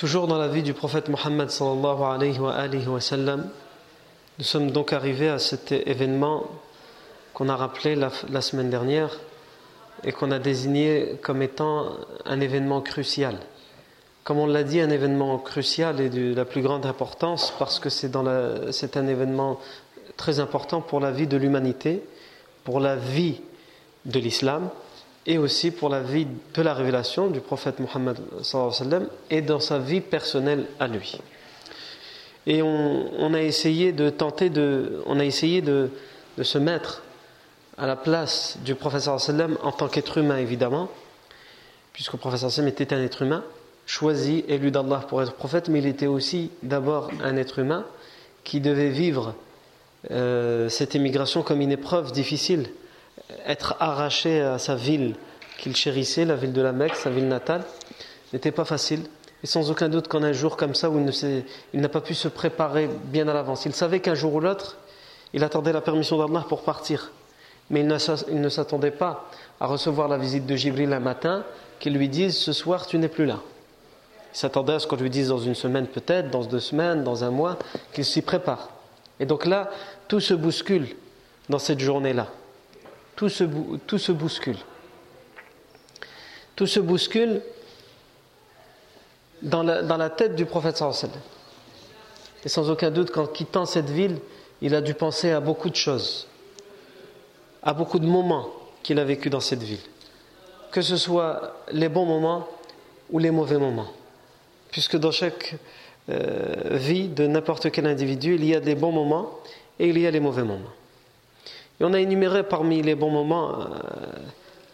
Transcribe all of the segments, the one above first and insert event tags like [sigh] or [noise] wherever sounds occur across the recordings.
Toujours dans la vie du prophète Mohammed nous sommes donc arrivés à cet événement qu'on a rappelé la, la semaine dernière et qu'on a désigné comme étant un événement crucial. Comme on l'a dit, un événement crucial et de la plus grande importance parce que c'est un événement très important pour la vie de l'humanité, pour la vie de l'islam et aussi pour la vie de la révélation du prophète Mohammed et dans sa vie personnelle à lui. Et on, a essayé de tenter de, on a essayé de se mettre à la place du prophète en tant qu'être humain évidemment, puisque le prophète était un être humain choisi, élu d'Allah pour être prophète, mais il était aussi d'abord un être humain qui devait vivre euh, cette émigration comme une épreuve difficile être arraché à sa ville qu'il chérissait, la ville de la Mecque, sa ville natale, n'était pas facile. Et sans aucun doute qu'en un jour comme ça, où il n'a pas pu se préparer bien à l'avance. Il savait qu'un jour ou l'autre, il attendait la permission d'Allah pour partir. Mais il ne s'attendait pas à recevoir la visite de Jibril un matin, qu'il lui dise Ce soir, tu n'es plus là. Il s'attendait à ce qu'on lui dise dans une semaine peut-être, dans deux semaines, dans un mois, qu'il s'y prépare. Et donc là, tout se bouscule dans cette journée-là tout se, bouscule. Tout se bouscule dans la, dans la tête du prophète sallallahu Et sans aucun doute, qu'en quittant cette ville, il a dû penser à beaucoup de choses, à beaucoup de moments qu'il a vécu dans cette ville. Que ce soit les bons moments ou les mauvais moments. Puisque dans chaque euh, vie de n'importe quel individu, il y a des bons moments et il y a les mauvais moments. Et on a énuméré parmi les bons moments, euh,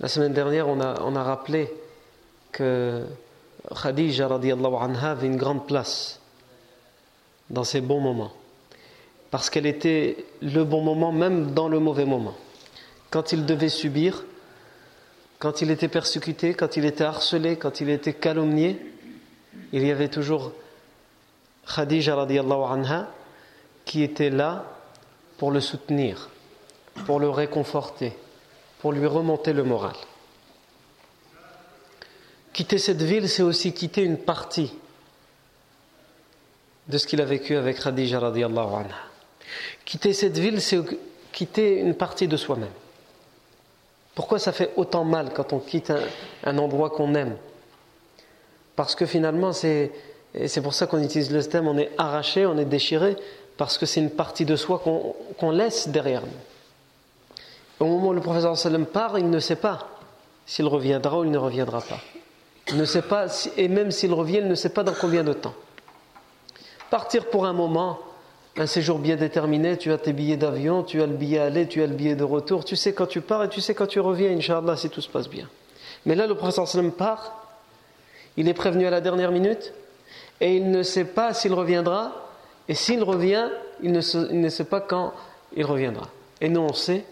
la semaine dernière, on a, rappelé que Khadija anha avait une grande place dans ces bons moments. Parce qu'elle était le bon moment, même dans le mauvais moment. Quand il devait subir, quand il était persécuté, quand il était harcelé, quand il était calomnié, il y avait toujours Khadija anha qui était là pour le soutenir pour le réconforter, pour lui remonter le moral. Quitter cette ville, c'est aussi quitter une partie de ce qu'il a vécu avec Khadija radiallahu anha. Quitter cette ville, c'est quitter une partie de soi-même. Pourquoi ça fait autant mal quand on quitte un, endroit qu'on aime? Parce que finalement, c'est, c'est pour ça qu'on utilise le thème, on est arraché, on est déchiré, parce que c'est une partie de soi qu'on laisse derrière nous. Au moment où le professeur sallam part, il ne sait pas s'il reviendra ou il ne reviendra pas. Il ne sait pas, et même s'il revient, il ne sait pas dans combien de temps. Partir pour un moment, un séjour bien déterminé, tu as tes billets d'avion, tu as le billet aller, tu as le billet de retour, tu sais quand tu pars et tu sais quand tu reviens, Inch'Allah, si tout se passe bien. Mais là, le professeur sallam part, il est prévenu à la dernière minute, et il ne sait pas s'il reviendra, et s'il revient, il ne, il ne sait pas quand il reviendra. Et nous, on sait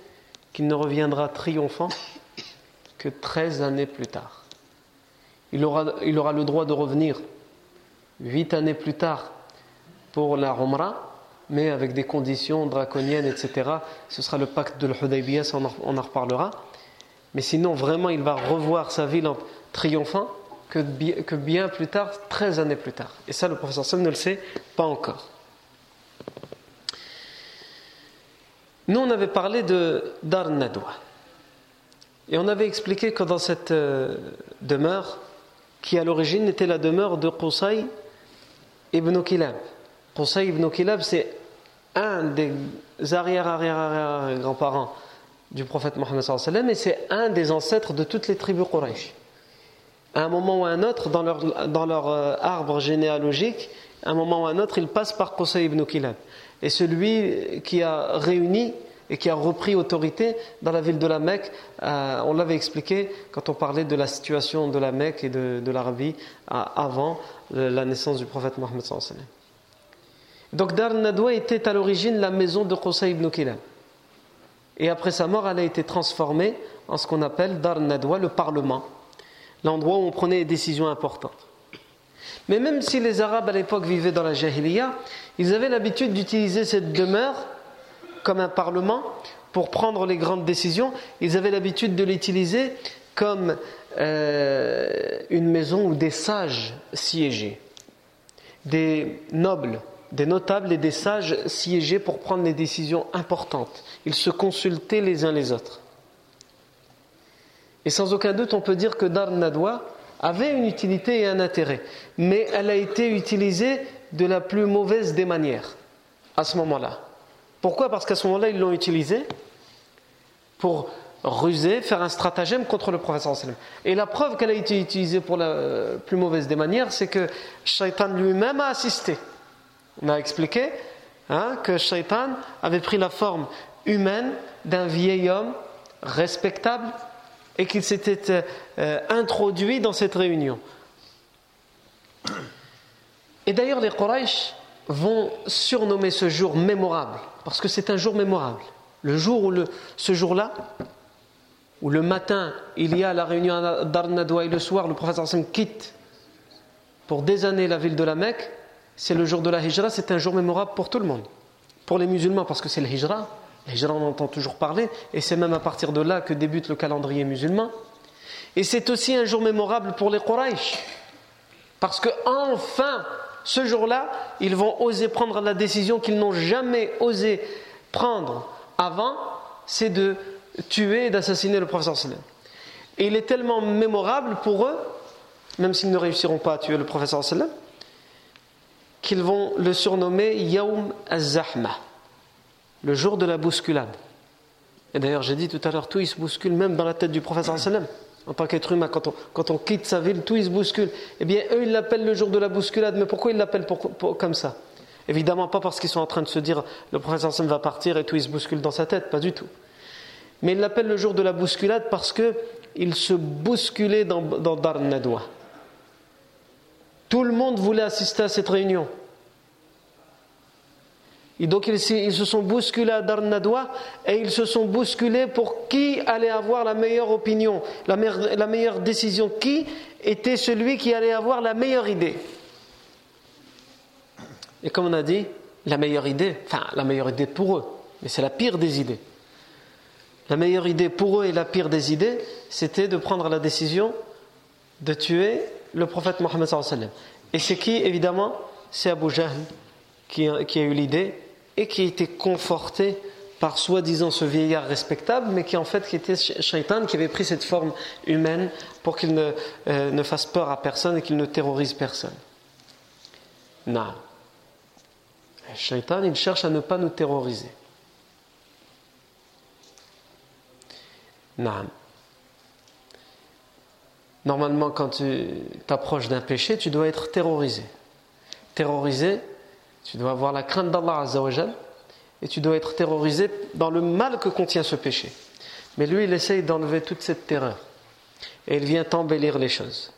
qu'il ne reviendra triomphant que 13 années plus tard. Il aura, il aura le droit de revenir 8 années plus tard pour la Umrah, mais avec des conditions draconiennes, etc. Ce sera le pacte de l'Hudaybiyah, on, on en reparlera. Mais sinon, vraiment, il va revoir sa ville en triomphant que bien, plus tard, 13 années plus tard. Et ça, le professeur Sam ne le sait pas encore. Nous, on avait parlé de Dar Nadwa. Et on avait expliqué que dans cette euh, demeure, qui à l'origine était la demeure de Qusay ibn Kilab. Qusay ibn Kilab, c'est un des arrière-arrière-arrière-grands-parents du prophète Mohammed et c'est un des ancêtres de toutes les tribus Quraysh. À un moment ou à un autre, dans leur, dans leur euh, arbre généalogique, à un moment ou à un autre, ils passent par Qusay ibn Kilab. Et celui qui a réuni et qui a repris autorité dans la ville de la Mecque. Euh, on l'avait expliqué quand on parlait de la situation de la Mecque et de, l'Arabie euh, avant la naissance du prophète Mohammed. Donc Dar Nadwa était à l'origine la maison de Qusay ibn Kilab. Et après sa mort, elle a été transformée en ce qu'on appelle Dar Nadwa, le Parlement, l'endroit où on prenait des décisions importantes. Mais même si les Arabes à l'époque vivaient dans la Jahiliya, ils avaient l'habitude d'utiliser cette demeure comme un parlement pour prendre les grandes décisions. Ils avaient l'habitude de l'utiliser comme euh, une maison où des sages siégeaient, des nobles, des notables et des sages siégeaient pour prendre des décisions importantes. Ils se consultaient les uns les autres. Et sans aucun doute, on peut dire que Dar Nadwa avait une utilité et un intérêt, mais elle a été utilisée de la plus mauvaise des manières à ce moment-là. Pourquoi? Parce qu'à ce moment-là, ils l'ont utilisé pour ruser, faire un stratagème contre le professeur Et la preuve qu'elle a été utilisée pour la plus mauvaise des manières, c'est que Shaitan lui-même a assisté. On a expliqué hein, que Shaitan avait pris la forme humaine d'un vieil homme respectable et qu'il s'était euh, introduit dans cette réunion. Et d'ailleurs, les Quraysh vont surnommer ce jour mémorable parce que c'est un jour mémorable. Le jour où le, ce jour-là, où le matin il y a la réunion à Darnadwa et le soir le prophète Hassan quitte pour des années la ville de la Mecque, c'est le jour de la Hijra, c'est un jour mémorable pour tout le monde. Pour les musulmans, parce que c'est le Hijra, le Hijra on entend toujours parler, et c'est même à partir de là que débute le calendrier musulman. Et c'est aussi un jour mémorable pour les Quraysh, parce que enfin ce jour-là, ils vont oser prendre la décision qu'ils n'ont jamais osé prendre avant, c'est de tuer et d'assassiner le professeur sallam. Et il est tellement mémorable pour eux, même s'ils ne réussiront pas à tuer le professeur sallam, qu'ils vont le surnommer Yaoum az-Zahma, le jour de la bousculade. Et d'ailleurs, j'ai dit tout à l'heure, tout il se bouscule même dans la tête du professeur sallam en tant qu'être humain, quand on, quitte sa ville, tout il se bouscule. Eh bien, eux, ils l'appellent le jour de la bousculade, mais pourquoi ils l'appellent comme ça? Évidemment, pas parce qu'ils sont en train de se dire le professeur Sam va partir et tout il se bouscule dans sa tête, pas du tout. Mais ils l'appellent le jour de la bousculade parce qu'ils se bousculaient dans, dans Dar. Tout le monde voulait assister à cette réunion. Et donc ils, se sont bousculés à Darnadwa et ils se sont bousculés pour qui allait avoir la meilleure opinion, la meilleure, décision, qui était celui qui allait avoir la meilleure idée? Et comme on a dit, la meilleure idée, enfin la meilleure idée pour eux, mais c'est la pire des idées. La meilleure idée pour eux et la pire des idées, c'était de prendre la décision de tuer le prophète Mohammed. Et c'est qui, évidemment? C'est Abu Jahl qui a eu l'idée et qui était conforté par soi-disant ce vieillard respectable, mais qui en fait qui était shaitan, qui avait pris cette forme humaine pour qu'il ne, euh, ne fasse peur à personne et qu'il ne terrorise personne. Non. Shaitan, il cherche à ne pas nous terroriser. Non. Normalement, quand tu t'approches d'un péché, tu dois être terrorisé. Terrorisé, tu dois avoir la crainte d'Allah Azzawajal et tu dois être terrorisé dans le mal que contient ce péché. Mais lui, il essaye d'enlever toute cette terreur et il vient embellir les choses.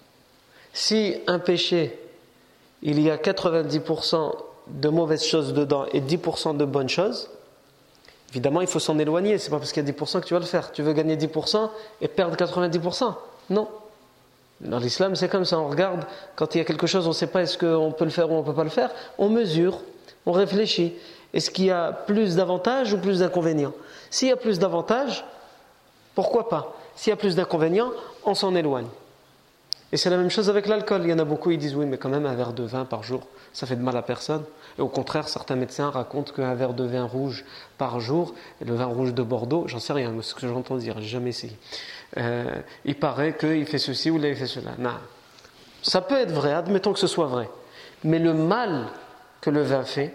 Si un péché, il y a 90% de mauvaises choses dedans et 10% de bonnes choses, évidemment, il faut s'en éloigner. C'est pas parce qu'il y a 10% que tu vas le faire. Tu veux gagner 10% et perdre 90%. Non. Dans l'islam, c'est comme ça. On regarde, quand il y a quelque chose, on ne sait pas est-ce qu'on peut le faire ou on ne peut pas le faire. On mesure, on réfléchit. Est-ce qu'il y a plus d'avantages ou plus d'inconvénients? S'il y a plus d'avantages, pourquoi pas? S'il y a plus d'inconvénients, on s'en éloigne. Et c'est la même chose avec l'alcool. Il y en a beaucoup, ils disent oui, mais quand même un verre de vin par jour, ça fait de mal à personne. Et au contraire, certains médecins racontent qu'un verre de vin rouge par jour, le vin rouge de Bordeaux, j'en sais rien, ce que j'entends dire, j'ai jamais essayé. Euh, il paraît qu'il fait ceci ou il fait cela. Non. Ça peut être vrai, admettons que ce soit vrai. Mais le mal que le vin fait,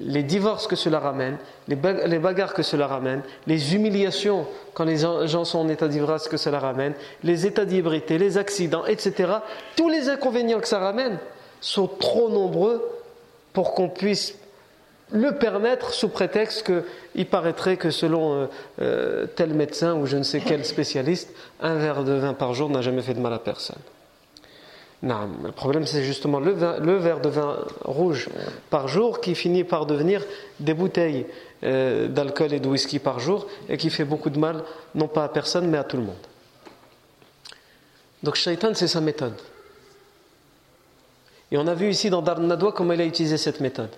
les divorces que cela ramène, les bagarres que cela ramène, les humiliations quand les gens sont en état d'ivresse que cela ramène, les états d'hybrité, les accidents, etc. Tous les inconvénients que ça ramène sont trop nombreux pour qu'on puisse le permettre sous prétexte qu'il paraîtrait que selon euh, euh, tel médecin ou je ne sais quel spécialiste, un verre de vin par jour n'a jamais fait de mal à personne. Non, le problème c'est justement le, verre de vin rouge par jour qui finit par devenir des bouteilles euh, d'alcool et de whisky par jour et qui fait beaucoup de mal, non pas à personne mais à tout le monde. Donc Shaitan c'est sa méthode. Et on a vu ici dans Dar Nadwa comment il a utilisé cette méthode.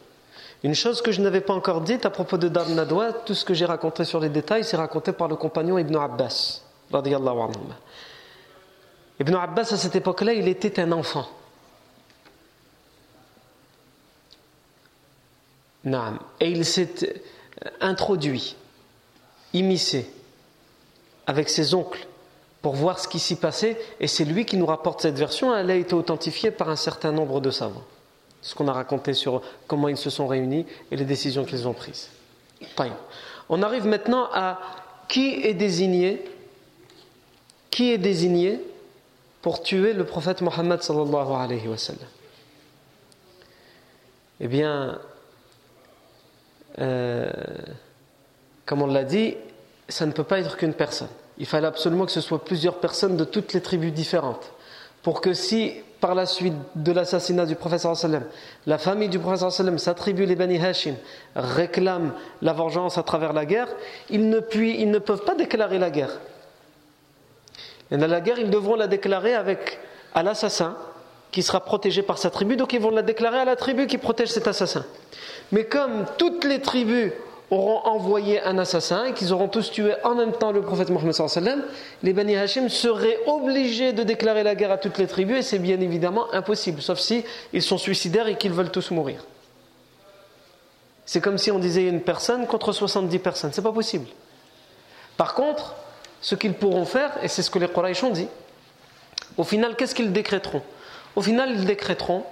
Une chose que je n'avais pas encore dite à propos de Dar Nadwa, tout ce que j'ai raconté sur les détails, c'est raconté par le compagnon Ibn Abbas. Ibn Abbas, à cette époque-là, il était un enfant. Et il s'est introduit, immiscé, avec ses oncles, pour voir ce qui s'y passait. Et c'est lui qui nous rapporte cette version. Elle a été authentifiée par un certain nombre de savants. Ce qu'on a raconté sur comment ils se sont réunis et les décisions qu'ils ont prises. On arrive maintenant à qui est désigné, pour tuer le prophète Mohammed sallallahu alayhi wa Eh bien, euh, comme on l'a dit, ça ne peut pas être qu'une personne. Il fallait absolument que ce soit plusieurs personnes de toutes les tribus différentes. Pour que si, par la suite de l'assassinat du prophète sallam, la famille du prophète sallam, sa tribu, les Bani Hashim, réclame la vengeance à travers la guerre, ils ne, ils ne peuvent pas déclarer la guerre. Et dans la guerre, ils devront la déclarer avec, à l'assassin qui sera protégé par sa tribu, donc ils vont la déclarer à la tribu qui protège cet assassin. Mais comme toutes les tribus auront envoyé un assassin et qu'ils auront tous tué en même temps le prophète Mohammed les Bani Hashim seraient obligés de déclarer la guerre à toutes les tribus et c'est bien évidemment impossible, sauf si ils sont suicidaires et qu'ils veulent tous mourir. C'est comme si on disait une personne contre 70 personnes, c'est pas possible. Par contre, ce qu'ils pourront faire, et c'est ce que les Quraysh ont dit, au final, qu'est-ce qu'ils décréteront? Au final, ils décréteront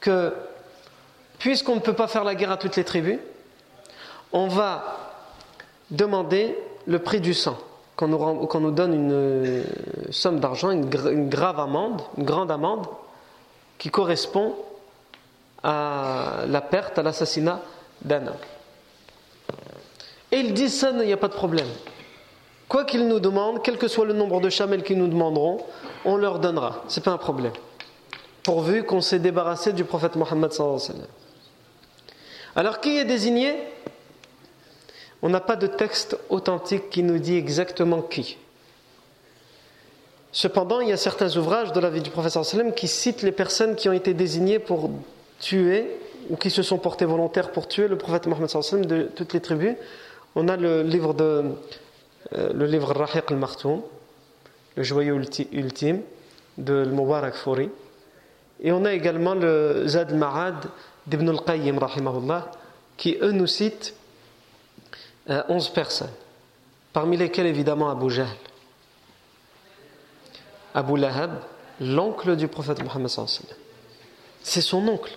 que, puisqu'on ne peut pas faire la guerre à toutes les tribus, on va demander le prix du sang, qu'on nous, donne une euh, somme d'argent, une, grave amende, une grande amende, qui correspond à la perte, à l'assassinat d'un homme. Et ils disent ça, il n'y a pas de problème. Quoi qu'ils nous demandent, quel que soit le nombre de chamelles qu'ils nous demanderont, on leur donnera. Ce n'est pas un problème. Pourvu qu'on s'est débarrassé du prophète Mohammed Alors qui est désigné? On n'a pas de texte authentique qui nous dit exactement qui. Cependant, il y a certains ouvrages de la vie du prophète qui citent les personnes qui ont été désignées pour tuer ou qui se sont portées volontaires pour tuer le prophète Mohammed de toutes les tribus. On a le livre de euh, le livre Rahiq al-Martoum, le joyau ultime de Mubarak Fouri. Et on a également le Zad Ma'ad d'Ibn al-Qayyim, qui eux nous citent 11 euh, personnes, parmi lesquelles évidemment Abu Jahl. Abu Lahab, l'oncle du prophète Mohammed. C'est son oncle.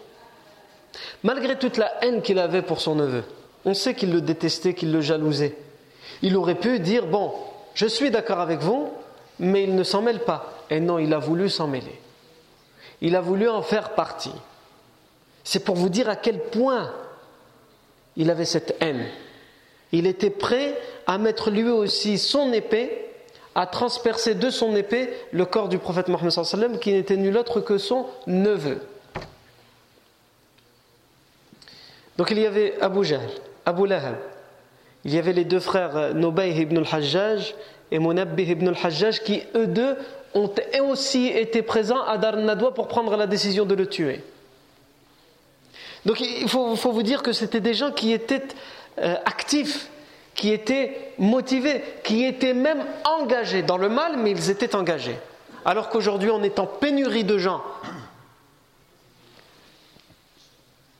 Malgré toute la haine qu'il avait pour son neveu, on sait qu'il le détestait, qu'il le jalousait. Il aurait pu dire, bon, je suis d'accord avec vous, mais il ne s'en mêle pas. Et non, il a voulu s'en mêler. Il a voulu en faire partie. C'est pour vous dire à quel point il avait cette haine. Il était prêt à mettre lui aussi son épée, à transpercer de son épée le corps du prophète Mohammed qui n'était nul autre que son neveu. Donc il y avait Abu Jahl, Abu Lahab, il y avait les deux frères euh, Nobay ibn al-Hajjaj et Munabbih ibn al-Hajjaj qui, eux deux, ont aussi été présents à Dar Nadwa pour prendre la décision de le tuer. Donc il faut, vous dire que c'était des gens qui étaient euh, actifs, qui étaient motivés, qui étaient même engagés dans le mal, mais ils étaient engagés. Alors qu'aujourd'hui on est en pénurie de gens.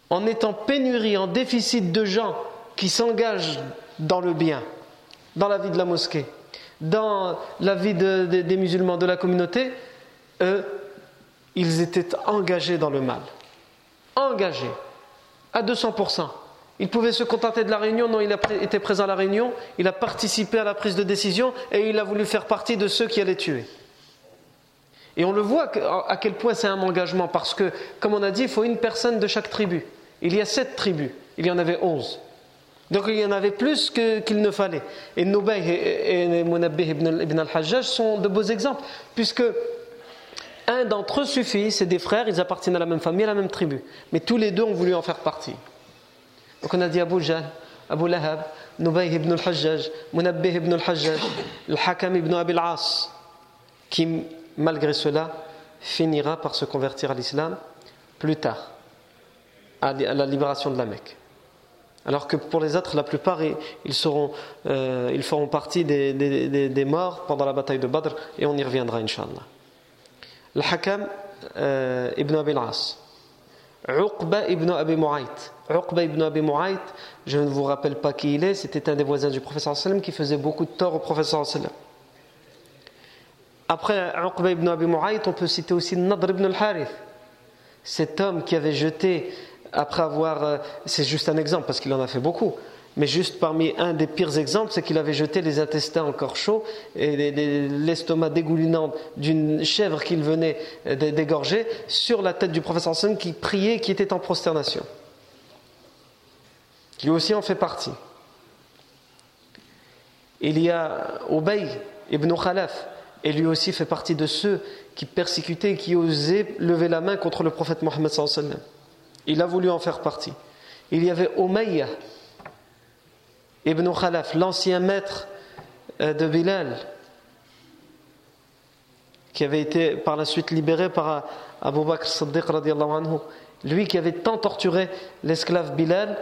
On est en pénurie, en déficit de gens qui s'engagent dans le bien, dans la vie de la mosquée, dans la vie des musulmans de la communauté, eux, ils étaient engagés dans le mal. Engagés. À 200%. Il pouvait se contenter de la réunion, non, il a été présent à la réunion, il a participé à la prise de décision et il a voulu faire partie de ceux qui allaient tuer. Et on le voit à quel point c'est un engagement, parce que, comme on a dit, il faut une personne de chaque tribu. Il y a sept tribus, il y en avait onze. Donc il y en avait plus qu'il ne fallait. Et Nubay et, Munabbih ibn al-Hajjaj sont de beaux exemples, puisque un d'entre eux suffit, c'est des frères, ils appartiennent à la même famille, à la même tribu. Mais tous les deux ont voulu en faire partie. Donc on a dit Abu Jahl, Abu Lahab, Nubay ibn al-Hajjaj, Munabbih ibn al-Hajjaj, Al-Hakam ibn Abil As, qui, malgré cela, finira par se convertir à l'islam plus tard, à la libération de la Mecque. Alors que pour les autres, la plupart, ils, seront, euh, ils feront partie des, des, des, morts pendant la bataille de Badr, et on y reviendra, Inch'Allah. Le Hakam euh, ibn Abi al-As. Uqba ibn Abi Mu'ayt. Uqba ibn Abi Mu'ayt, je ne vous rappelle pas qui il est, c'était un des voisins du professeur sallam qui faisait beaucoup de tort au professeur sallam. Après Uqba ibn Abi Mu'ayt, on peut citer aussi Nadr ibn al-Harith. Cet homme qui avait jeté après avoir, euh, c'est juste un exemple parce qu'il en a fait beaucoup, mais juste parmi un des pires exemples, c'est qu'il avait jeté les intestins encore chauds et l'estomac dégoulinant d'une chèvre qu'il venait euh, d'égorger sur la tête du professeur Hassan qui priait, qui était en prosternation. Qui aussi en fait partie. Il y a Obey ibn Khalaf, et lui aussi fait partie de ceux qui persécutaient, qui osaient lever la main contre le prophète Mohammed il a voulu en faire partie. Il y avait Umayya ibn Khalaf, l'ancien maître euh, de Bilal, qui avait été par la suite libéré par Abu Bakr Siddiq anhu. Lui qui avait tant torturé l'esclave Bilal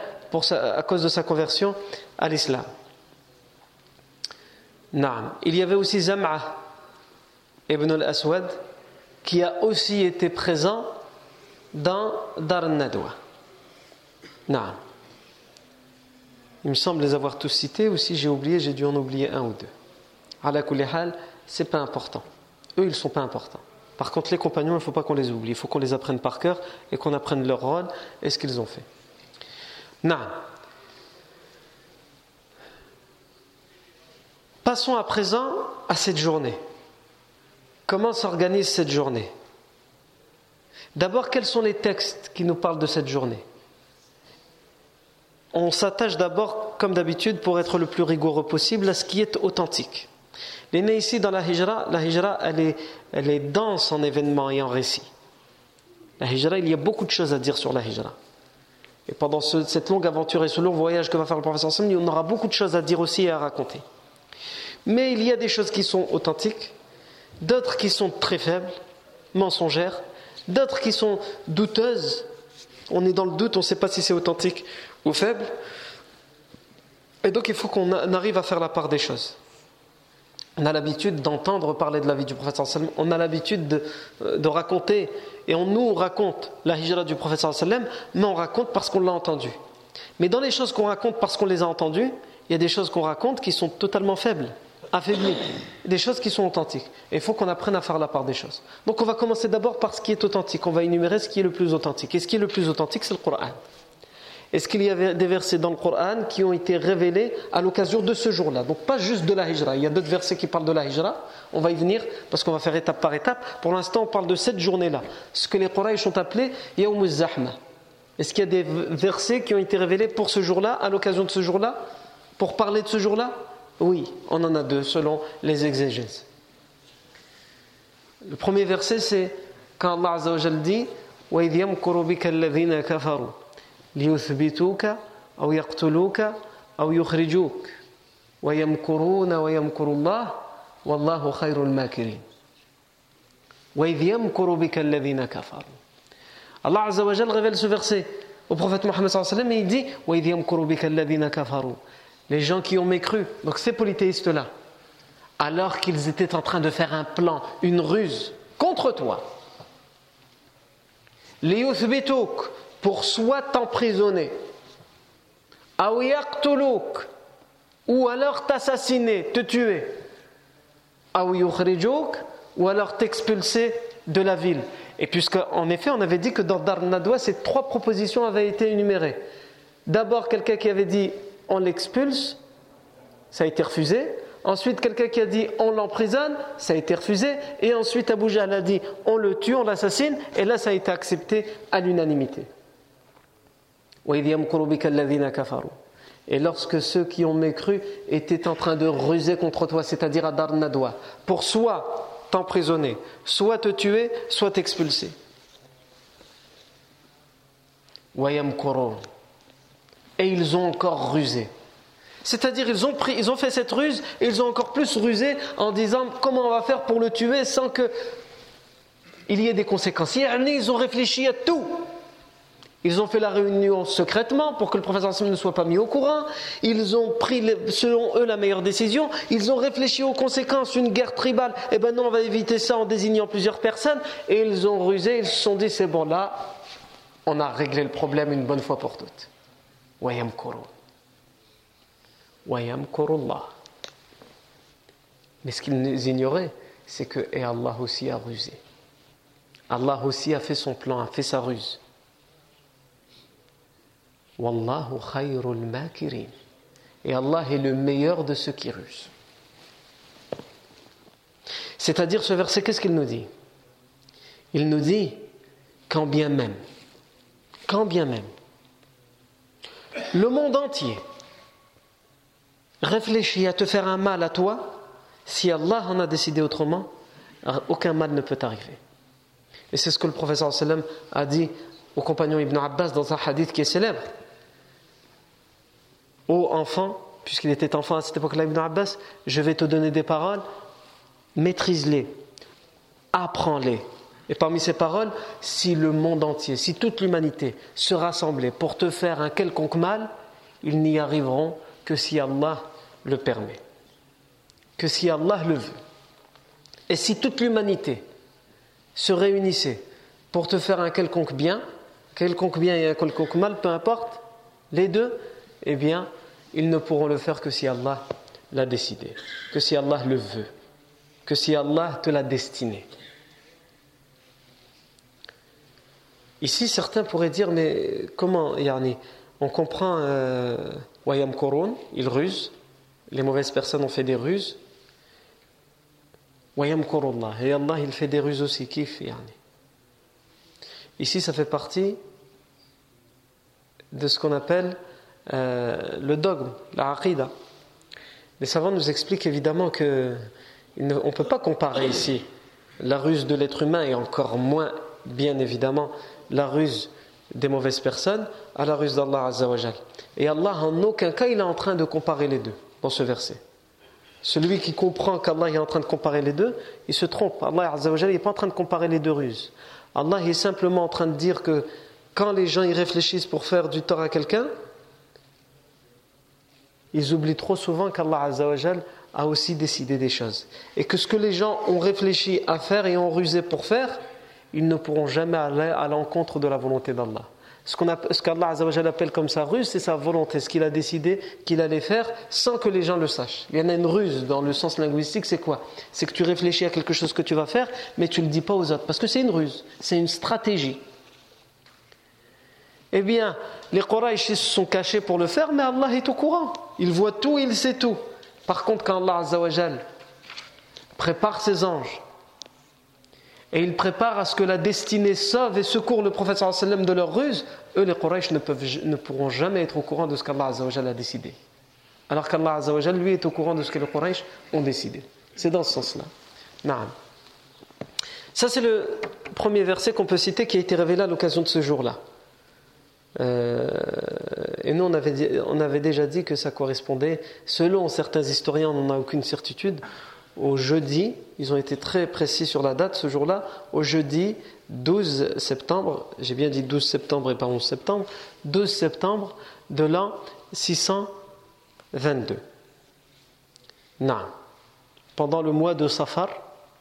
à cause de sa conversion à l'islam. Il y avait aussi Zam'a ibn al-Aswad qui a aussi été présent dans Dar Nadwa. Il me semble les avoir tous cités, ou si j'ai oublié, j'ai dû en oublier un ou deux. Ala ce c'est pas important. Eux, ils sont pas importants. Par contre, les compagnons, il ne faut pas qu'on les oublie. Il faut qu'on les apprenne par cœur et qu'on apprenne leur rôle et ce qu'ils ont fait. Non. Passons à présent à cette journée. Comment s'organise cette journée? D'abord, quels sont les textes qui nous parlent de cette journée? On s'attache d'abord, comme d'habitude, pour être le plus rigoureux possible, à ce qui est authentique. Les nés ici dans la hijra, la hijra, elle est, elle est dense en événements et en récits. La hijra, il y a beaucoup de choses à dire sur la hijra. Et pendant cette longue aventure et ce long voyage que va faire le professeur Sam, on aura beaucoup de choses à dire aussi et à raconter. Mais il y a des choses qui sont authentiques, d'autres qui sont très faibles, mensongères, d'autres qui sont douteuses. On est dans le doute, on ne sait pas si c'est authentique ou faible. Et donc il faut qu'on arrive à faire la part des choses. On a l'habitude d'entendre parler de la vie du prophète sallam, on a l'habitude de, euh, de, raconter, et on nous raconte la hijra du prophète sallam, mais on raconte parce qu'on l'a entendu. Mais dans les choses qu'on raconte parce qu'on les a entendues, il y a des choses qu'on raconte qui sont totalement faibles affaibli, des choses qui sont authentiques. Et il faut qu'on apprenne à faire la part des choses. Donc on va commencer d'abord par ce qui est authentique. On va énumérer ce qui est le plus authentique. Et ce qui est le plus authentique, c'est le Coran. Est-ce qu'il y avait des versets dans le Coran qui ont été révélés à l'occasion de ce jour-là? Donc pas juste de la hijra. Il y a d'autres versets qui parlent de la hijra. On va y venir parce qu'on va faire étape par étape. Pour l'instant, on parle de cette journée-là. Ce que les Quraysh sont appelés Yaoum Zahma. Est-ce qu'il y a des versets qui ont été révélés pour ce jour-là, à l'occasion de ce jour-là? Pour parler de ce jour-là? Oui, on en a deux selon les exégèses. Le premier verset, c'est quand Allah dit « Wa » ليثبتوك أو يقتلوك أو يخرجوك. ويمكرون ويمكر الله والله خير الماكرين. وإذ يمكر بك الذين كفروا. الله عز وجل غفل سو فيرسي محمد صلى الله عليه وسلم يدي وإذ يمكر بك الذين كفروا. Les gens qui ont mécru donc ces polythéistes là alors qu'ils étaient en train de faire un plan une ruse contre toi. ليثبتوك pour soit t'emprisonner, ou alors t'assassiner, te tuer, ou alors t'expulser de la ville. Et puisqu'en effet, on avait dit que dans Dar Nadwa, ces trois propositions avaient été énumérées. D'abord, quelqu'un qui avait dit on l'expulse, ça a été refusé. Ensuite, quelqu'un qui a dit on l'emprisonne, ça a été refusé. Et ensuite, Abu a dit on le tue, on l'assassine. Et là, ça a été accepté à l'unanimité. Et lorsque ceux qui ont mécru étaient en train de ruser contre toi, c'est-à-dire à Dar Nadwa, pour soit t'emprisonner, soit te tuer, soit t'expulser. Et ils ont encore rusé. C'est-à-dire ils ont pris, ils ont fait cette ruse et ils ont encore plus rusé en disant comment on va faire pour le tuer sans que il y ait des conséquences. Ils ont réfléchi à tout. Ils ont fait la réunion secrètement pour que le professeur ne soit pas mis au courant. Ils ont pris, selon eux, la meilleure décision. Ils ont réfléchi aux conséquences. Une guerre tribale, eh ben non, on va éviter ça en désignant plusieurs personnes. Et ils ont rusé, ils se sont dit, c'est bon, là, on a réglé le problème une bonne fois pour toutes. Wayam Wayam Mais ce qu'ils ignoraient, c'est que Allah aussi a rusé. Allah aussi a fait son plan, a fait sa ruse. Wallahu khayrul makirin. Et Allah est le meilleur de ceux qui rusent. C'est-à-dire, ce verset, qu'est-ce qu'il nous dit? Il nous dit, quand bien même, quand bien même, le monde entier réfléchit à te faire un mal à toi, si Allah en a décidé autrement, aucun mal ne peut arriver. Et c'est ce que le professeur a dit au compagnon Ibn Abbas dans un hadith qui est célèbre. Ô enfant, puisqu'il était enfant à cette époque-là, Ibn Abbas, je vais te donner des paroles, maîtrise-les, apprends-les. Et parmi ces paroles, si le monde entier, si toute l'humanité se rassemblait pour te faire un quelconque mal, ils n'y arriveront que si Allah le permet, que si Allah le veut. Et si toute l'humanité se réunissait pour te faire un quelconque bien, quelconque bien et un quelconque mal, peu importe, les deux, eh bien, ils ne pourront le faire que si Allah l'a décidé, que si Allah le veut, que si Allah te l'a destiné. Ici, certains pourraient dire, mais comment, Yarni On comprend euh, Wayam Korun, il ruse, les mauvaises personnes ont fait des ruses. Wayam et Allah, il fait des ruses aussi, kif, Yarni. Ici, ça fait partie de ce qu'on appelle euh, le dogme, la aqidah. Les savants nous expliquent évidemment que on ne peut pas comparer ici la ruse de l'être humain et encore moins, bien évidemment, la ruse des mauvaises personnes à la ruse d'Allah Azzawajal. Et Allah, en aucun cas, il est en train de comparer les deux dans ce verset. Celui qui comprend qu'Allah est en train de comparer les deux, il se trompe. Allah Azzawajal n'est pas en train de comparer les deux ruses. Allah est simplement en train de dire que quand les gens y réfléchissent pour faire du tort à quelqu'un, ils oublient trop souvent qu'Allah a aussi décidé des choses. Et que ce que les gens ont réfléchi à faire et ont rusé pour faire, ils ne pourront jamais aller à l'encontre de la volonté d'Allah. Ce, qu'Allah appelle comme sa ruse, c'est sa volonté, ce qu'il a décidé qu'il allait faire sans que les gens le sachent. Il y en a une ruse dans le sens linguistique, c'est quoi? C'est que tu réfléchis à quelque chose que tu vas faire, mais tu ne le dis pas aux autres. Parce que c'est une ruse, c'est une stratégie. Eh bien, les Quraysh se sont cachés pour le faire, mais Allah est au courant. Il voit tout, il sait tout. Par contre, quand Allah prépare ses anges et il prépare à ce que la destinée sauve et secourt le prophète de leur ruse, eux, les Quraysh, ne, pourront jamais être au courant de ce qu'Allah a décidé. Alors qu'Allah Azzawajal, lui, est au courant de ce que les Quraysh ont décidé. C'est dans ce sens-là. Ça, c'est le premier verset qu'on peut citer qui a été révélé à l'occasion de ce jour-là. Euh, et nous, on avait, on avait déjà dit que ça correspondait, selon certains historiens, on n'en a aucune certitude, au jeudi, ils ont été très précis sur la date ce jour-là, au jeudi 12 septembre, j'ai bien dit 12 septembre et pas 11 septembre, 12 septembre de l'an 622. Non. Pendant le mois de Safar,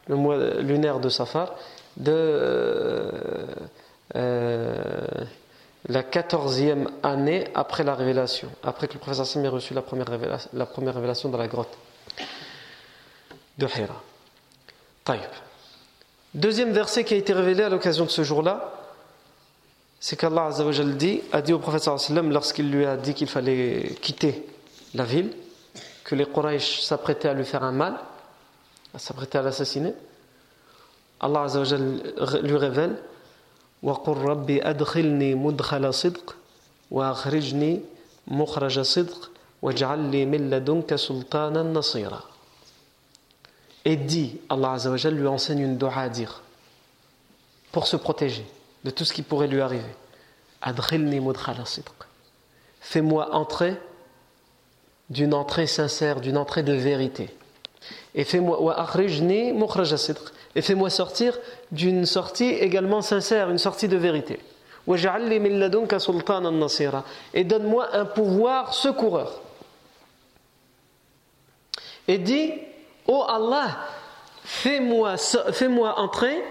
le mois lunaire de Safar, de euh, euh, la quatorzième année après la révélation, après que le professeur Sam ait reçu la première, révélation, la première révélation dans la grotte de Hira. Taïb. Deuxième verset qui a été révélé à l'occasion de ce jour-là, c'est qu'Allah dit, a dit au prophète lorsqu'il lui a dit qu'il fallait quitter la ville, que les Quraysh s'apprêtaient à lui faire un mal, à s'apprêter à l'assassiner, Allah lui révèle وقل ربي أدخلني مدخل صدق وأخرجني مخرج صدق واجعل لي من لدنك سلطانا نصيرا Et dit, Allah Azzawajal lui enseigne une dua à dire pour se protéger de tout ce qui pourrait lui arriver. Adkhilni mudkhala sidq. Fais-moi entrer d'une entrée sincère, d'une entrée de vérité. Et fais-moi et fais-moi sortir d'une sortie également sincère, une sortie de vérité. Et donne-moi un pouvoir secoureur. Et dit, oh Allah, fais-moi fais entrer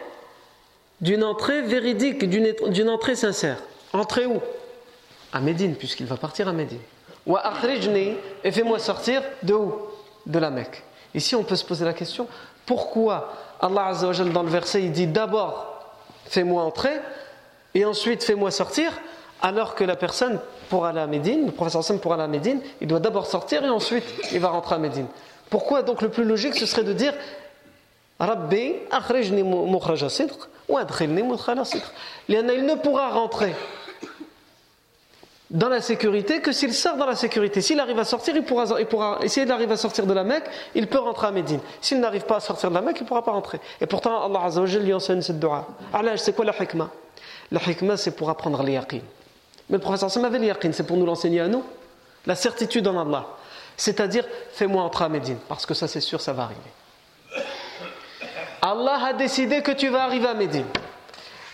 d'une entrée véridique, d'une entrée sincère. Entrer où? À Médine, puisqu'il va partir à Médine. Et fais-moi sortir de où? De la Mecque. Ici, on peut se poser la question, pourquoi Allah Azzawajal dans le verset il dit d'abord fais-moi entrer et ensuite fais-moi sortir alors que la personne pour aller à Médine, le professeur Sam pour aller à Médine, il doit d'abord sortir et ensuite il va rentrer à Médine. Pourquoi donc le plus logique ce serait de dire Rabbi akhrijni mukhraja sidq ou adkhilni. Il ne pourra rentrer dans la sécurité que s'il sort dans la sécurité. S'il arrive à sortir, il pourra, il pourra, s'il arrive à sortir de la Mecque, il peut rentrer à Médine. S'il n'arrive pas à sortir de la Mecque, il ne pourra pas rentrer. Et pourtant, Allah Azzawajal lui enseigne cette dua. Alors, c'est quoi la hikmah? La hikmah, c'est pour apprendre les Mais le professeur Sam avait les c'est pour nous l'enseigner à nous. La certitude en Allah. C'est-à-dire, fais-moi entrer à Médine, parce que ça, c'est sûr, ça va arriver. Allah a décidé que tu vas arriver à Médine.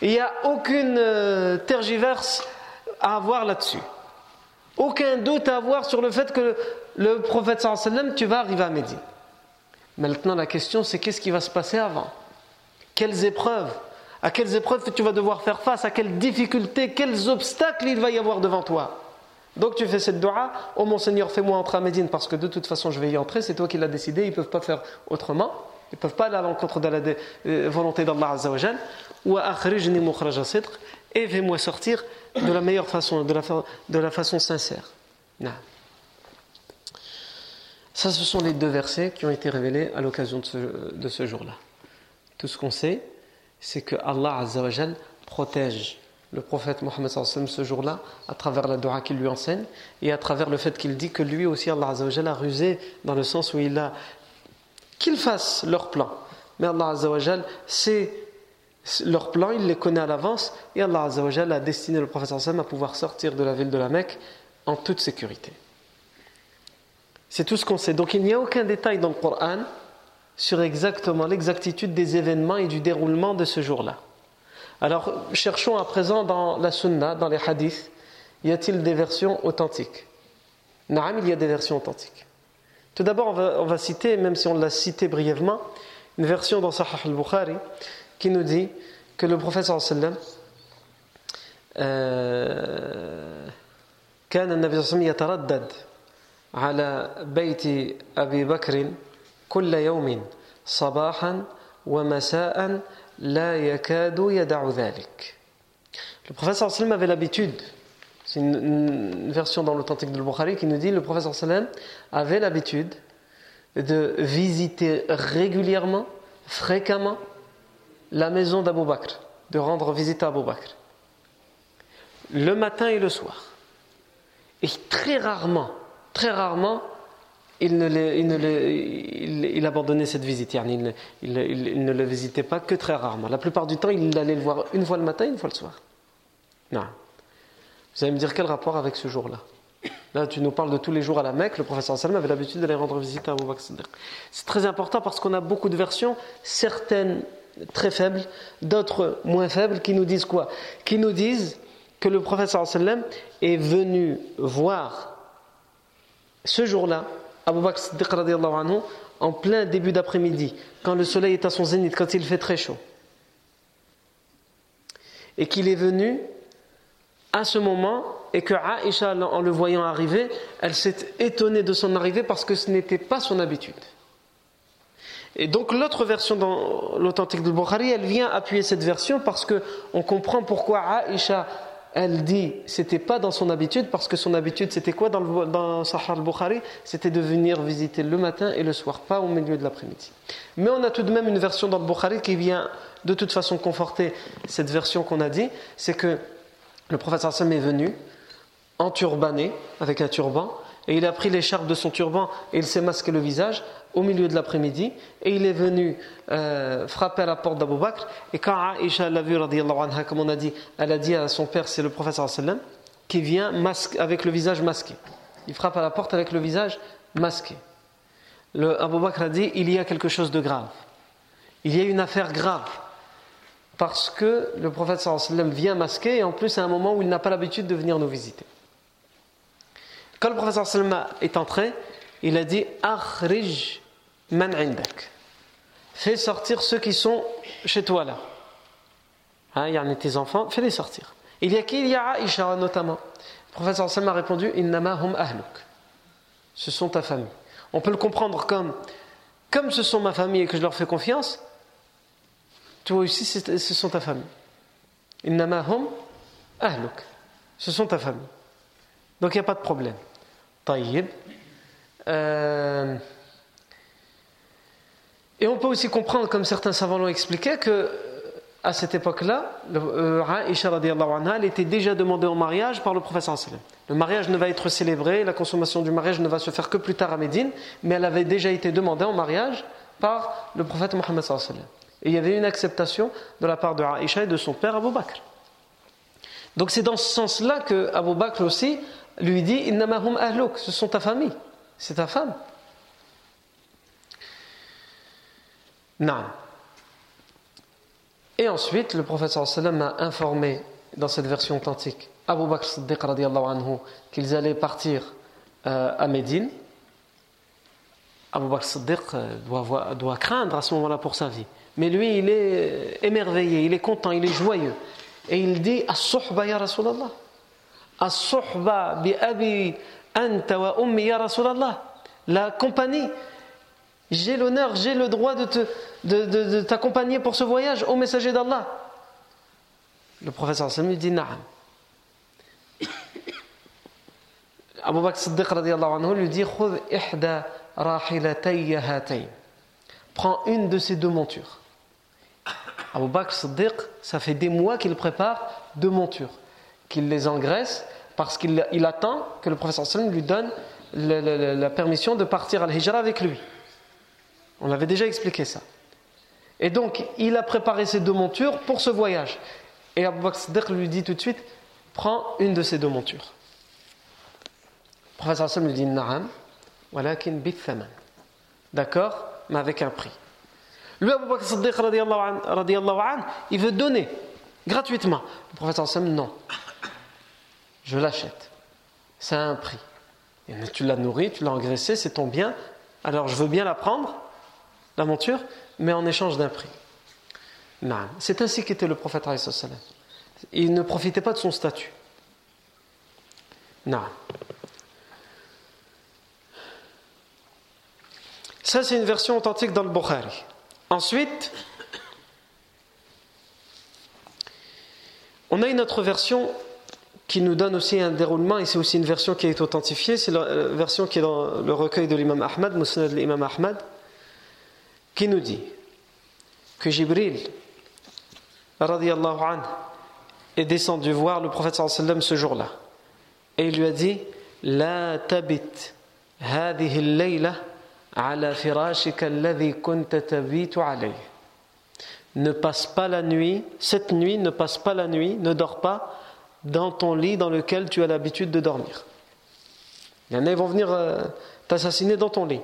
Il n'y a aucune euh, tergiverse à avoir là-dessus. Aucun doute à avoir sur le fait que le prophète sallam, tu vas arriver à Médine. Maintenant, la question, c'est qu'est-ce qui va se passer avant? Quelles épreuves? À quelles épreuves tu vas devoir faire face? À quelles difficultés? Quels obstacles il va y avoir devant toi? Donc tu fais cette dua, oh mon Seigneur, fais-moi entrer à Médine parce que de toute façon je vais y entrer, c'est toi qui l'as décidé, ils ne peuvent pas faire autrement, ils ne peuvent pas aller à l'encontre de la euh, volonté d'Allah Azzawajal. Ou et fais-moi sortir de la meilleure façon, de la, façon sincère. Ça, ce sont les deux versets qui ont été révélés à l'occasion de ce, jour-là. Tout ce qu'on sait, c'est que Allah Azzawajal protège le prophète Mohammed ce jour-là à travers la dua qu'il lui enseigne et à travers le fait qu'il dit que lui aussi Allah Azzawajal a rusé dans le sens où il a qu'ils fassent leur plan. Mais Allah Azzawajal sait leur plan, il les connaît à l'avance, et Allah Azzawajal a destiné le prophète à pouvoir sortir de la ville de la Mecque en toute sécurité. C'est tout ce qu'on sait. Donc il n'y a aucun détail dans le Coran sur exactement l'exactitude des événements et du déroulement de ce jour-là. Alors cherchons à présent dans la Sunna, dans les hadiths, y a-t-il des versions authentiques? Naam, il y a des versions authentiques. Tout d'abord, on va, citer, même si on l'a cité brièvement, une version dans Sahih al-Bukhari qui nous dit que le prophète sallam كان النبي صلى الله عليه وسلم يتردد على بيت أبي بكر كل يوم صباحا ومساء لا يكاد يدع ذلك Le prophète sallam avait l'habitude c'est une, une, version dans l'authentique de Bukhari qui nous dit le prophète sallam avait l'habitude de visiter régulièrement, fréquemment la maison d'Abou Bakr, de rendre visite à Abou Bakr. Le matin et le soir. Et très rarement, très rarement, il, ne il, abandonnait cette visite. Il, il, ne le visitait pas que très rarement. La plupart du temps, il allait le voir une fois le matin, une fois le soir. Non. Vous allez me dire quel rapport avec ce jour-là? Là, tu nous parles de tous les jours à la Mecque. Le professeur Sallam avait l'habitude d'aller rendre visite à Abu Bakr. C'est très important parce qu'on a beaucoup de versions, certaines très faibles, d'autres moins faibles, qui nous disent quoi? Qui nous disent que le professeur Sallam est venu voir ce jour-là Abu Bakr Siddiq anhu, en plein début d'après-midi, quand le soleil est à son zénith, quand il fait très chaud. Et qu'il est venu à ce moment et que Aïcha, en le voyant arriver, elle s'est étonnée de son arrivée parce que ce n'était pas son habitude. Et donc l'autre version dans l'authentique de Bukhari, elle vient appuyer cette version parce que on comprend pourquoi Aïcha elle dit c'était pas dans son habitude parce que son habitude c'était quoi dans, le, dans Sahar al-Bukhari? C'était de venir visiter le matin et le soir, pas au milieu de l'après-midi. Mais on a tout de même une version dans le Bukhari qui vient de toute façon conforter cette version qu'on a dit. C'est que le prophète Hassan est venu en turbané, avec un turban, et il a pris l'écharpe de son turban et il s'est masqué le visage au milieu de l'après-midi et il est venu euh, frapper à la porte d'Abu Bakr et quand Aïcha l'a vu anha, comme on a dit elle a dit à son père c'est le prophète sallam qui vient masque, avec le visage masqué. Il frappe à la porte avec le visage masqué. Le Abu Bakr a dit il y a quelque chose de grave. Il y a une affaire grave. Parce que le prophète sallam vient masqué et en plus à un moment où il n'a pas l'habitude de venir nous visiter. Quand le prophète sallam est entré il a dit Akhrij man indak. Fais sortir ceux qui sont chez toi là. Hein, il y en a tes enfants, fais-les sortir. Il y a qui Il y a Aïcha notamment. Le prophète sallam a répondu Innama hum ahluk. Ce sont ta famille. On peut le comprendre comme comme ce sont ma famille et que je leur fais confiance, toi aussi ce sont ta famille. Innama hum ahluk. Ce sont ta famille. Donc il n'y a pas de problème. Taïb. Et on peut aussi comprendre, comme certains savants l'ont expliqué, que à cette époque-là, euh, Aïcha elle était déjà demandée en mariage par le professeur Le mariage ne va être célébré, la consommation du mariage ne va se faire que plus tard à Médine, mais elle avait déjà été demandée en mariage par le prophète Mohammed Et il y avait une acceptation de la part de Aïcha et de son père Abu Bakr. Donc c'est dans ce sens-là que Abu Bakr aussi lui dit Innamahum ahluk, ce sont ta famille c'est ta femme. Non. Et ensuite, le prophète sallam a informé dans cette version authentique Abu Bakr Siddiq anhu qu'ils allaient partir euh, à Médine. Abu Bakr Siddiq euh, doit, craindre à ce moment-là pour sa vie. Mais lui, il est émerveillé, il est content, il est joyeux. Et il dit As-suhba ya Rasulallah. As-suhba bi abi Anta wa ummi ya Rasulallah. La compagnie. J'ai l'honneur, j'ai le droit de, te, de, de, t'accompagner pour ce voyage, au messager d'Allah. Le professeur Salmi dit Na'am. [coughs] Abu Bakr Siddiq anhu lui dit. Prends une de ces deux montures. Abu Bakr Siddiq, ça fait des mois qu'il prépare deux montures, qu'il les engraisse parce qu'il attend que le professeur lui donne la permission de partir à l'Hijra avec lui. On avait déjà expliqué ça. Et donc, il a préparé ces deux montures pour ce voyage. Et Abu Bakr lui dit tout de suite Prends une de ces deux montures. Le professeur sallam lui dit Na'am, walakin bithaman. D'accord, mais avec un prix. Lui, Abu Bakr Siddiq, il veut donner gratuitement. Le professeur sallam, non je l'achète. C'est un prix. Et tu l'as nourri, tu l'as engraissé, c'est ton bien. Alors je veux bien la prendre, la monture, mais en échange d'un prix. C'est ainsi qu'était le prophète. Il ne profitait pas de son statut. Ça, c'est une version authentique dans le Bukhari. Ensuite, on a une autre version qui nous donne aussi un déroulement, et c'est aussi une version qui est authentifiée, c'est la euh, version qui est dans le recueil de l'imam Ahmad, Musnad l'imam Ahmad, qui nous dit que Jibril, radiallahu anhu, est descendu voir le prophète sallam ce jour-là. Et il lui a dit La tabit هذه الليلة على فراشك الذي كنت تبيت عليه. Ne passe pas la nuit, cette nuit, ne passe pas la nuit, ne dors pas dans ton lit dans lequel tu as l'habitude de dormir. Il y en a, ils vont venir euh, t'assassiner dans ton lit.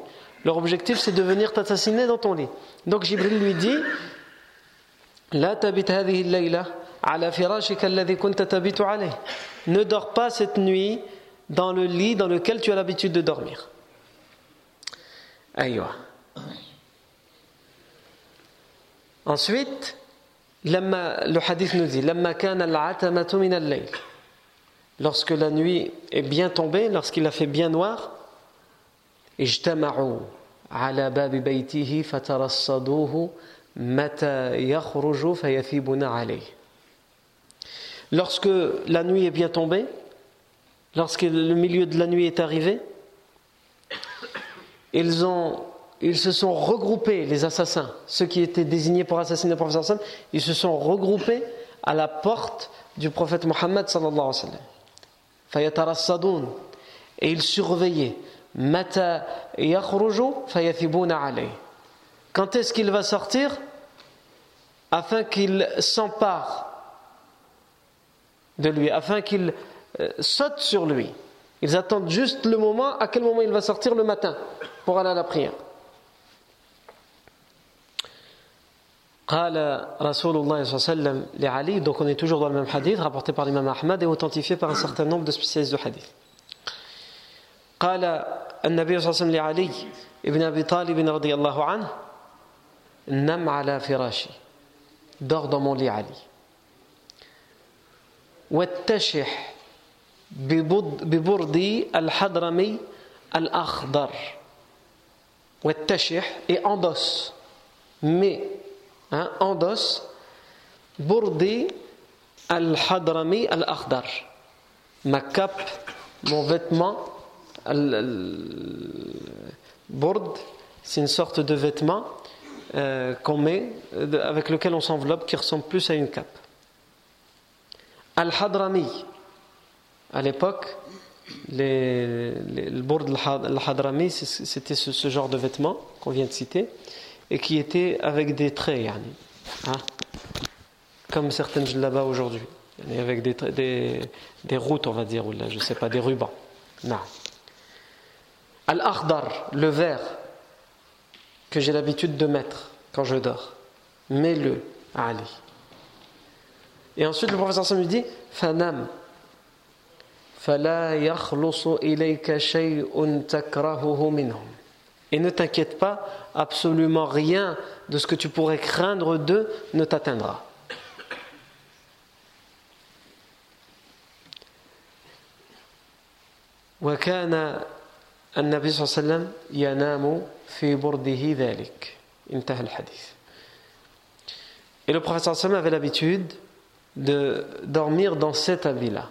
Leur objectif, c'est de venir t'assassiner dans ton lit. Donc Jibril lui dit Ne dors pas cette nuit dans le lit dans lequel tu as l'habitude de dormir. Aïwa. Ensuite, le hadith nous dit Lorsque la nuit est bien tombée, lorsqu'il a fait bien noir, على باب بيته فترصدوه متى يخرج فيثيبون عليه Lorsque la nuit est bien tombée, lorsque le milieu de la nuit est arrivé, ils, ont, ils se sont regroupés, les assassins, ceux qui étaient désignés pour assassiner le prophète sallam, ils se sont regroupés à la porte du prophète Mohammed sallallahu alayhi wa sallam. Et ils surveillaient Quand est-ce qu'il va sortir? Afin qu'il s'empare de lui, afin qu'il euh, saute sur lui. Ils attendent juste le moment, à quel moment il va sortir le matin pour aller à la prière. donc on est toujours dans le même hadith, rapporté par l'imam Ahmad et authentifié par un certain nombre de spécialistes de hadith. قال النبي صلى الله عليه وسلم لعلي ابن أبي طالب رضي الله عنه نم على فراشي dors lit Ali واتشح ببردي الحضرمي الأخضر. واتشح et endosse. Mais hein, endosse. بردي الحضرمي الأخضر. Ma cape mon vêtement Bourde, c'est une sorte de vêtement euh, qu'on met, avec lequel on s'enveloppe, qui ressemble plus à une cape. Al-Hadrami, à l'époque, le bourde al-Hadrami, c'était ce, genre de vêtement qu'on vient de citer, et qui était avec des traits, hein, comme certaines là-bas aujourd'hui, avec des, des, des, routes, on va dire, ou là, je sais pas, des rubans. Non. Al-Akhdar, le vert que j'ai l'habitude de mettre quand je dors. Mets-le à Ali. Et ensuite, le professeur Sam lui dit Fanam. Et ne t'inquiète pas, absolument rien de ce que tu pourrais craindre d'eux ne t'atteindra. وكان النبي صلى الله عليه وسلم ينام في برده ذلك انتهى الحديث Et le prophète sallam avait l'habitude de dormir dans cet habit-là.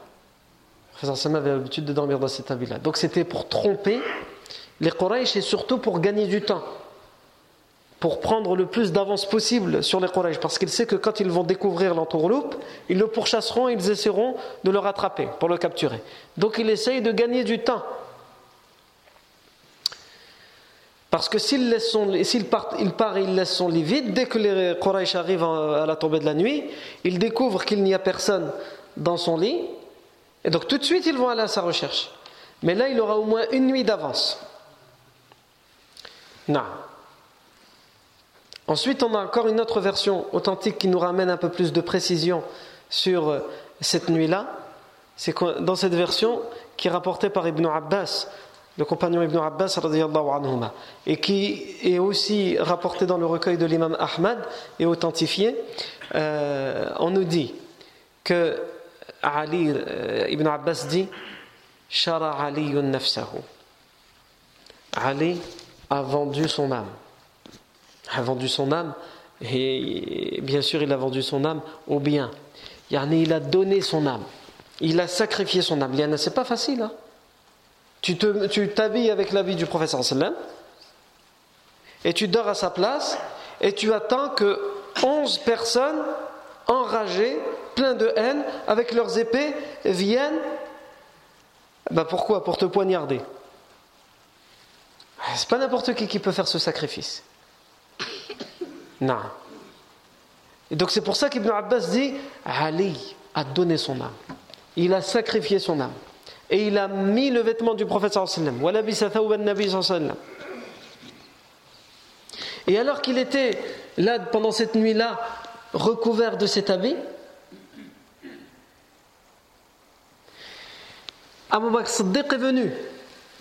Le prophète sallam avait l'habitude de dormir dans cet habit-là. Donc c'était pour tromper les Quraysh et surtout pour gagner du temps. Pour prendre le plus d'avance possible sur les Quraysh. Parce qu'il sait que quand ils vont découvrir l'entourloupe, ils le pourchasseront, ils essaieront de le rattraper pour le capturer. Donc il essaye de gagner du temps Parce que s'il part, il part et il laisse son lit vide, dès que les Quraysh arrivent à la tombée de la nuit, ils découvrent qu'il n'y a personne dans son lit, et donc tout de suite ils vont aller à sa recherche. Mais là, il aura au moins une nuit d'avance. Non. Ensuite, on a encore une autre version authentique qui nous ramène un peu plus de précision sur euh, cette nuit-là. C'est dans cette version qui est rapportée par Ibn Abbas le compagnon Ibn Abbas anhuma, et qui est aussi rapporté dans le recueil de l'imam Ahmad et authentifié, euh, on nous dit que Ali, euh, Ibn Abbas dit Shara Ali nafsahu. Ali a vendu son âme. A vendu son âme, et bien sûr, il a vendu son âme au bien. il a donné son âme. Il a sacrifié son âme. C'est pas facile, hein tu t'habilles avec l'habit du professeur sallam et tu dors à sa place et tu attends que 11 personnes enragées, pleines de haine, avec leurs épées, viennent. Ben pourquoi? Pour te poignarder. C'est pas n'importe qui qui peut faire ce sacrifice. [coughs] Non. Et donc c'est pour ça qu'Ibn Abbas dit Ali a donné son âme. Il a sacrifié son âme. Et il a mis le vêtement du prophète sallam. Et alors qu'il était là pendant cette nuit-là, recouvert de cet habit, Abu Bakr Siddiq est venu.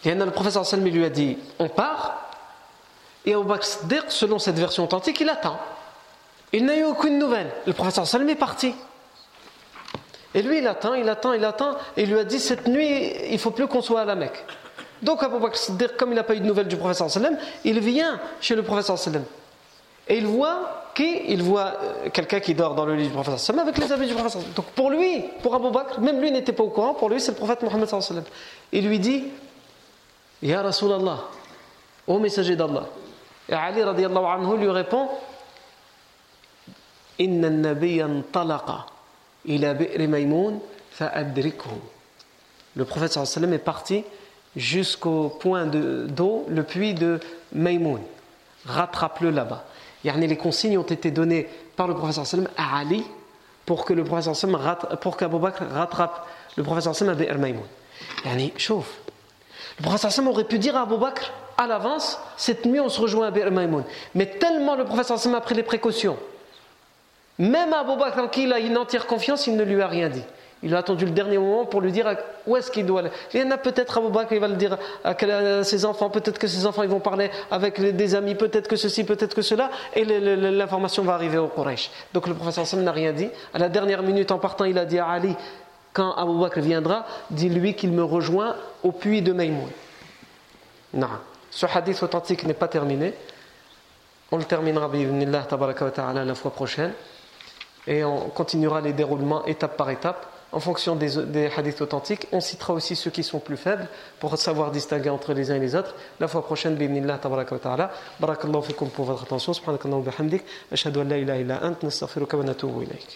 Et le professeur Salmi lui a dit On part. Et Abu Bakr Siddiq, selon cette version authentique, il attend. Il n'a eu aucune nouvelle. Le professeur Salmi est parti. Et lui, il attend, il attend, il attend. Et il lui a dit Cette nuit, il faut plus qu'on soit à la Mecque. Donc Abu Bakr Siddiq, comme il n'a pas eu de nouvelles du professeur il vient chez le professeur Sallam. Et il voit qui? Il voit euh, quelqu'un qui dort dans le lit du sallam avec les habits du sallam. Donc pour lui, pour Abu Bakr, même lui n'était pas au courant, pour lui c'est le prophète Mohammed sallam. Il lui dit Ya Rasulallah, ô messager d'Allah. Et Ali radiallahu anhu lui répond Inna nabiyya talaqa ila bi'ri maymoun. Le prophète sallam est parti jusqu'au point d'eau, le puits de Maymoun. Rattrape-le là-bas les consignes ont été données par le professeur sallam à Ali pour que le pour Bakr rattrape le professeur sallam à Be'er Maïmoun. chauffe. Le professeur sallam aurait pu dire à Abu Bakr à l'avance, cette nuit on se rejoint à Maïmoun. Mais tellement le professeur sallam a pris les précautions, même à Abu Bakr, qui a une entière confiance, il ne lui a rien dit. Il a attendu le dernier moment pour lui dire où est-ce qu'il doit aller. Il y en a peut-être Abu Bakr, il va le dire à ses enfants, peut-être que ses enfants ils vont parler avec des amis, peut-être que ceci, peut-être que cela, et l'information va arriver au Quraysh. Donc le professeur Sam n'a rien dit. À la dernière minute, en partant, il a dit à Ali, quand Abu Bakr viendra, dis-lui qu'il me rejoint au puits de Maïmoun. Non. Ce hadith authentique n'est pas terminé. On le terminera, la fois prochaine. Et on continuera les déroulements étape par étape en fonction des, des, hadiths authentiques. On citera aussi ceux qui sont plus faibles pour savoir distinguer entre les uns et les autres. La fois prochaine, bi'idnillah tabaraka wa ta'ala. Barakallahu fikum pour votre attention. Subhanakallahu bihamdik. Ashhadu an la ilaha illa ant. Nastaghfiruka wa natubu ilayk.